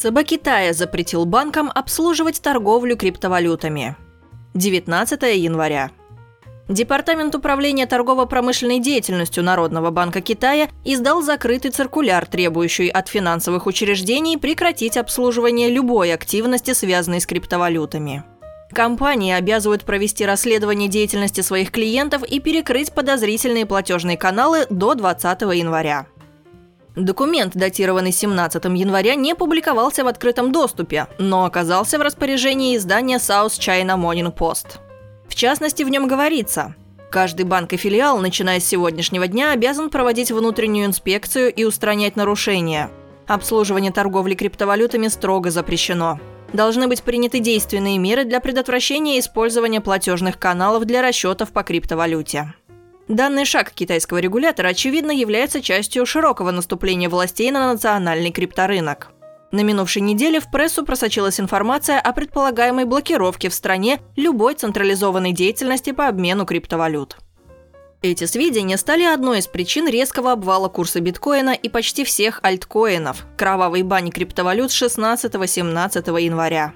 ЦБ Китая запретил банкам обслуживать торговлю криптовалютами. 19 января. Департамент управления торгово-промышленной деятельностью Народного банка Китая издал закрытый циркуляр, требующий от финансовых учреждений прекратить обслуживание любой активности, связанной с криптовалютами. Компании обязывают провести расследование деятельности своих клиентов и перекрыть подозрительные платежные каналы до 20 января. Документ, датированный 17 января, не публиковался в открытом доступе, но оказался в распоряжении издания South China Morning Post. В частности, в нем говорится, каждый банк и филиал, начиная с сегодняшнего дня, обязан проводить внутреннюю инспекцию и устранять нарушения. Обслуживание торговли криптовалютами строго запрещено. Должны быть приняты действенные меры для предотвращения использования платежных каналов для расчетов по криптовалюте. Данный шаг китайского регулятора, очевидно, является частью широкого наступления властей на национальный крипторынок. На минувшей неделе в прессу просочилась информация о предполагаемой блокировке в стране любой централизованной деятельности по обмену криптовалют. Эти сведения стали одной из причин резкого обвала курса биткоина и почти всех альткоинов – кровавой бани криптовалют 16-17 января.